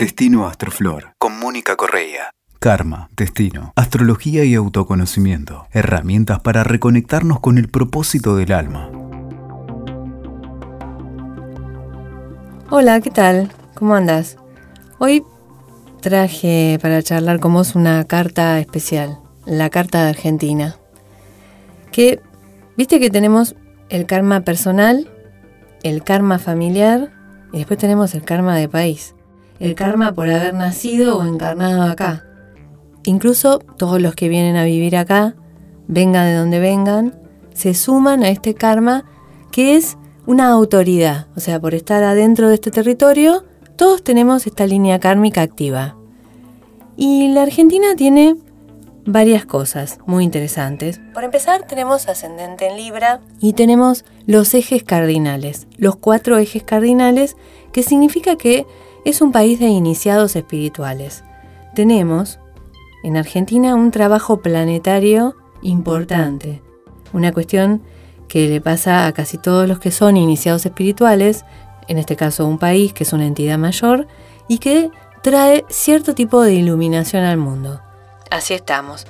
Destino Astroflor, con Mónica Correa. Karma, destino, astrología y autoconocimiento. Herramientas para reconectarnos con el propósito del alma. Hola, ¿qué tal? ¿Cómo andas? Hoy traje para charlar con vos una carta especial, la carta de Argentina. Que, viste que tenemos el karma personal, el karma familiar y después tenemos el karma de país. El karma por haber nacido o encarnado acá. Incluso todos los que vienen a vivir acá, vengan de donde vengan, se suman a este karma que es una autoridad. O sea, por estar adentro de este territorio, todos tenemos esta línea kármica activa. Y la Argentina tiene varias cosas muy interesantes. Por empezar, tenemos ascendente en Libra y tenemos los ejes cardinales, los cuatro ejes cardinales, que significa que es un país de iniciados espirituales. Tenemos en Argentina un trabajo planetario importante, una cuestión que le pasa a casi todos los que son iniciados espirituales, en este caso un país que es una entidad mayor y que trae cierto tipo de iluminación al mundo. Así estamos.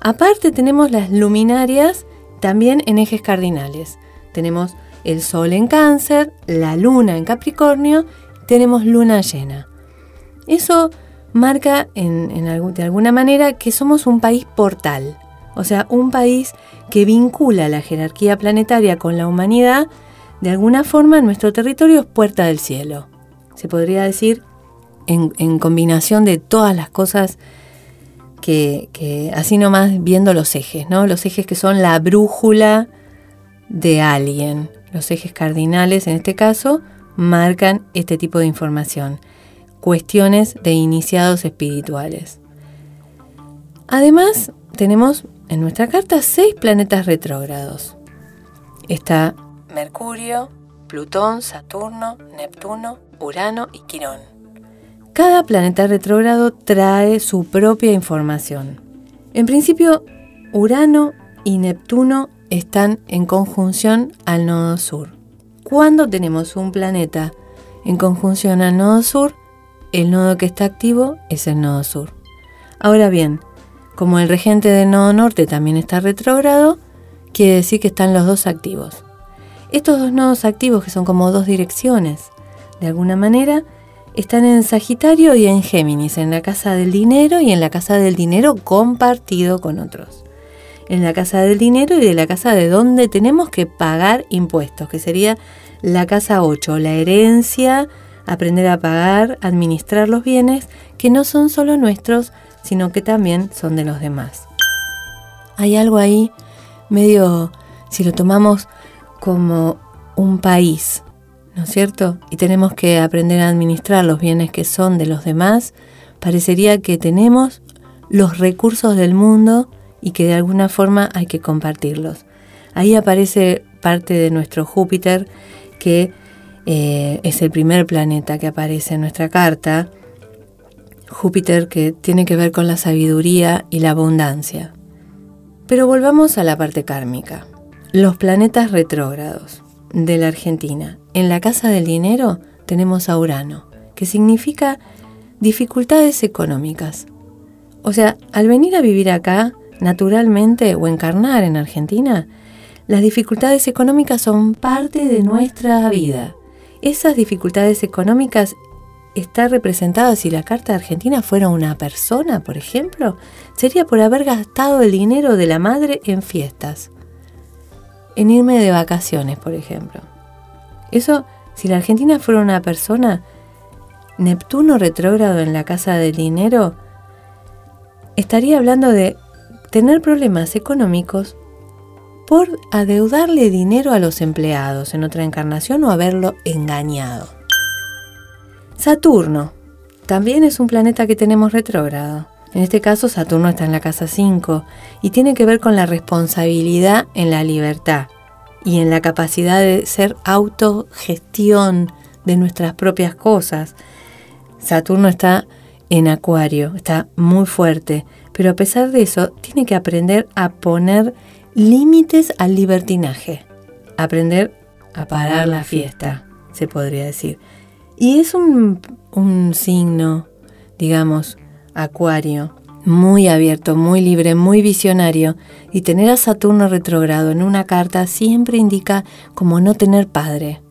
Aparte tenemos las luminarias también en ejes cardinales. Tenemos el Sol en cáncer, la Luna en Capricornio, tenemos Luna llena. Eso marca de alguna manera que somos un país portal, o sea, un país que vincula la jerarquía planetaria con la humanidad, de alguna forma nuestro territorio es puerta del cielo. Se podría decir en, combinación de todas las cosas que, así nomás viendo los ejes, ¿no? Los ejes que son la brújula de alguien. Los ejes cardinales, en este caso, marcan este tipo de información. Cuestiones de iniciados espirituales. Además, tenemos en nuestra carta seis planetas retrógrados. Está Mercurio, Plutón, Saturno, Neptuno, Urano y Quirón. Cada planeta retrógrado trae su propia información. En principio, Urano y Neptuno están en conjunción al nodo sur. Cuando tenemos un planeta en conjunción al nodo sur, el nodo que está activo es el nodo sur. Ahora bien, como el regente del nodo norte también está retrógrado, quiere decir que están los dos activos. Estos dos nodos activos, que son como dos direcciones, de alguna manera, están en Sagitario y en Géminis, en la casa del dinero y en la casa del dinero compartido con otros. En la casa del dinero y de la casa de donde tenemos que pagar impuestos, que sería la casa 8, la herencia, aprender a pagar, administrar los bienes que no son solo nuestros, sino que también son de los demás. Hay algo ahí medio, si lo tomamos como un país, ¿no es cierto? Y tenemos que aprender a administrar los bienes que son de los demás, parecería que tenemos los recursos del mundo y que de alguna forma hay que compartirlos. Ahí aparece parte de nuestro Júpiter, que eh, es el primer planeta que aparece en nuestra carta. Júpiter que tiene que ver con la sabiduría y la abundancia. Pero volvamos a la parte kármica. Los planetas retrógrados de la Argentina. En la Casa del Dinero tenemos a Urano, que significa dificultades económicas. O sea, al venir a vivir acá, naturalmente, o encarnar en Argentina, las dificultades económicas son parte de nuestra vida. Esas dificultades económicas están representadas si la carta de Argentina fuera una persona, por ejemplo, sería por haber gastado el dinero de la madre en fiestas en irme de vacaciones, por ejemplo. Eso, si la Argentina fuera una persona, Neptuno retrógrado en la casa del dinero, estaría hablando de tener problemas económicos por adeudarle dinero a los empleados en otra encarnación o haberlo engañado. Saturno también es un planeta que tenemos retrógrado. En este caso, Saturno está en la casa 5 y tiene que ver con la responsabilidad en la libertad y en la capacidad de ser autogestión de nuestras propias cosas. Saturno está en Acuario, está muy fuerte, pero a pesar de eso, tiene que aprender a poner límites al libertinaje, aprender a parar la fiesta, se podría decir. Y es un, un signo, digamos, acuario, muy abierto, muy libre, muy visionario, y tener a Saturno retrogrado en una carta siempre indica como no tener padre,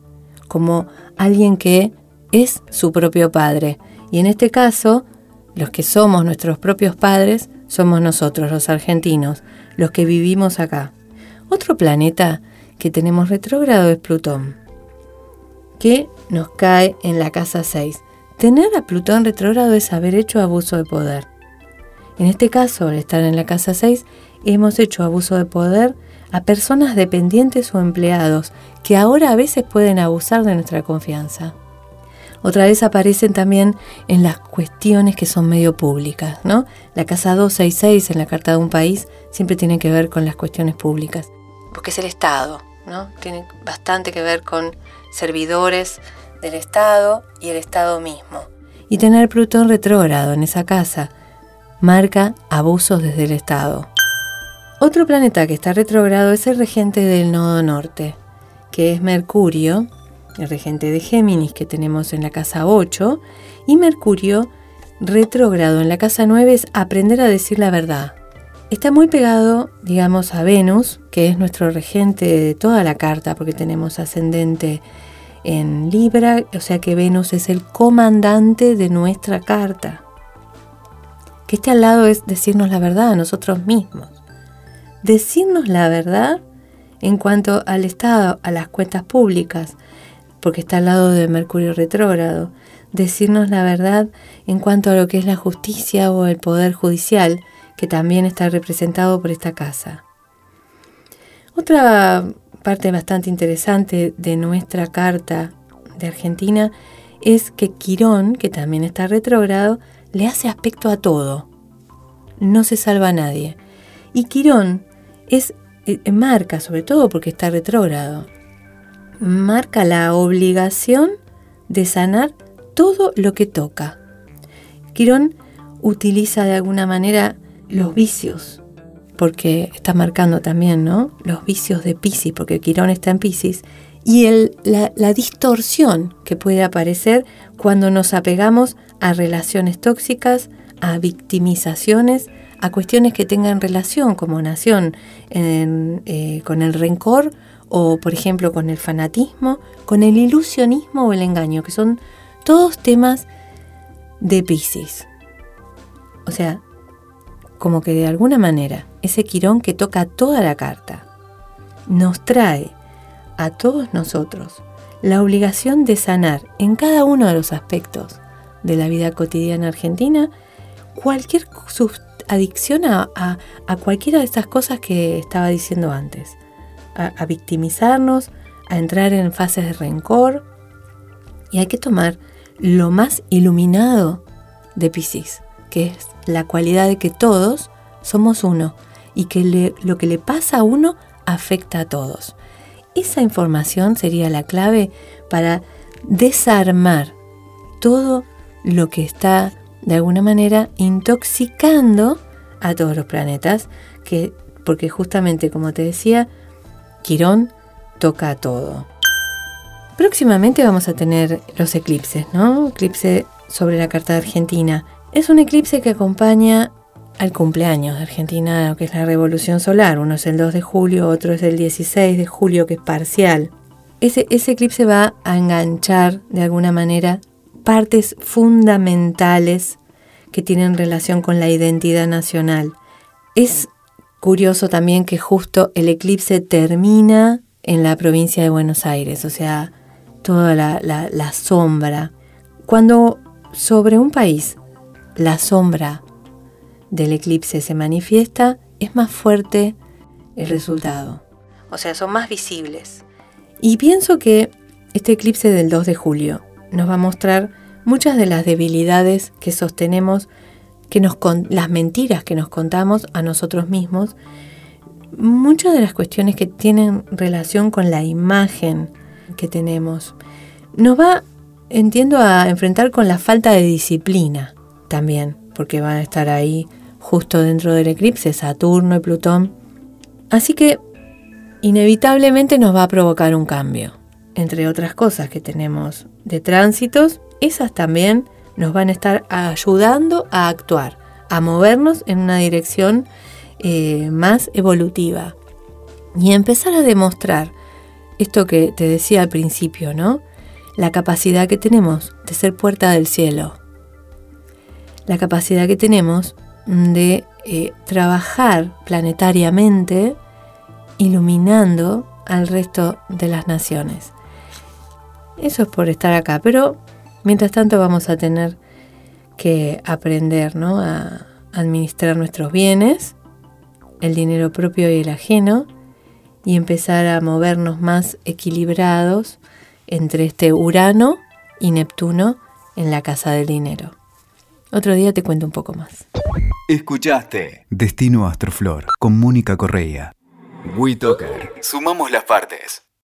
como alguien que es su propio padre. Y en este caso, los que somos nuestros propios padres somos nosotros, los argentinos, los que vivimos acá. Otro planeta que tenemos retrógrado es Plutón, que nos cae en la casa 6. Tener a Plutón retrógrado es haber hecho abuso de poder. En este caso, al estar en la casa 6, hemos hecho abuso de poder a personas dependientes o empleados que ahora a veces pueden abusar de nuestra confianza. Otra vez aparecen también en las cuestiones que son medio públicas, ¿no? La casa 266 en la Carta de un País siempre tiene que ver con las cuestiones públicas, porque es el Estado, ¿no? Tiene bastante que ver con servidores del Estado y el Estado mismo. Y tener Plutón retrógrado en esa casa marca abusos desde el Estado. Otro planeta que está retrógrado es el regente del nodo norte, que es Mercurio, el regente de Géminis que tenemos en la casa 8, y Mercurio retrógrado en la casa 9 es aprender a decir la verdad. Está muy pegado, digamos, a Venus, que es nuestro regente de toda la carta, porque tenemos ascendente en Libra, o sea que Venus es el comandante de nuestra carta. Que esté al lado es decirnos la verdad a nosotros mismos. Decirnos la verdad en cuanto al Estado, a las cuentas públicas, porque está al lado de Mercurio retrógrado. Decirnos la verdad en cuanto a lo que es la justicia o el poder judicial, que también está representado por esta casa. Otra parte bastante interesante de nuestra carta de Argentina es que Quirón, que también está retrógrado, le hace aspecto a todo. No se salva a nadie. Y Quirón es eh, marca, sobre todo porque está retrógrado, marca la obligación de sanar todo lo que toca. Quirón utiliza de alguna manera los vicios porque está marcando también ¿no? los vicios de Pisces, porque Quirón está en Pisces, y la distorsión que puede aparecer cuando nos apegamos a relaciones tóxicas, a victimizaciones, a cuestiones que tengan relación como nación eh, con el rencor o por ejemplo con el fanatismo, con el ilusionismo o el engaño, que son todos temas de Pisces. O sea, como que de alguna manera ese quirón que toca toda la carta nos trae a todos nosotros la obligación de sanar en cada uno de los aspectos de la vida cotidiana argentina cualquier adicción a, cualquiera de estas cosas que estaba diciendo antes, a, victimizarnos, a entrar en fases de rencor y hay que tomar lo más iluminado de Pisces, que es la cualidad de que todos somos uno y que lo que le pasa a uno afecta a todos. Esa información sería la clave para desarmar todo lo que está de alguna manera intoxicando a todos los planetas, que, porque justamente como te decía, Quirón toca todo. Próximamente vamos a tener los eclipses, ¿no? Eclipse sobre la carta de Argentina. Es un eclipse que acompaña al cumpleaños de Argentina, que es la revolución solar. Uno es el 2 de julio, otro es el 16 de julio, que es parcial. Ese, ese eclipse va a enganchar de alguna manera partes fundamentales que tienen relación con la identidad nacional. Es curioso también que justo el eclipse termina en la provincia de Buenos Aires, o sea, toda la, la sombra. Cuando sobre un país la sombra del eclipse se manifiesta, es más fuerte el resultado. O sea, son más visibles. Y pienso que este eclipse del 2 de julio nos va a mostrar muchas de las debilidades que sostenemos, que nos las mentiras que nos contamos a nosotros mismos, muchas de las cuestiones que tienen relación con la imagen que tenemos. Nos va, entiendo, a enfrentar con la falta de disciplina también, porque van a estar ahí justo dentro del eclipse Saturno y Plutón. Así que inevitablemente nos va a provocar un cambio. entre otras cosas que tenemos de tránsitos, esas también nos van a estar ayudando a actuar, a movernos en una dirección eh, más evolutiva y empezar a demostrar esto que te decía al principio, ¿no? La capacidad que tenemos de ser puerta del cielo, la capacidad que tenemos de eh, trabajar planetariamente iluminando al resto de las naciones. Eso es por estar acá, pero mientras tanto vamos a tener que aprender ¿no? a administrar nuestros bienes, el dinero propio y el ajeno, y empezar a movernos más equilibrados entre este Urano y Neptuno en la casa del dinero. Otro día te cuento un poco más. Escuchaste Destino Astroflor con Mónica Correa. WeToker. Sumamos las partes.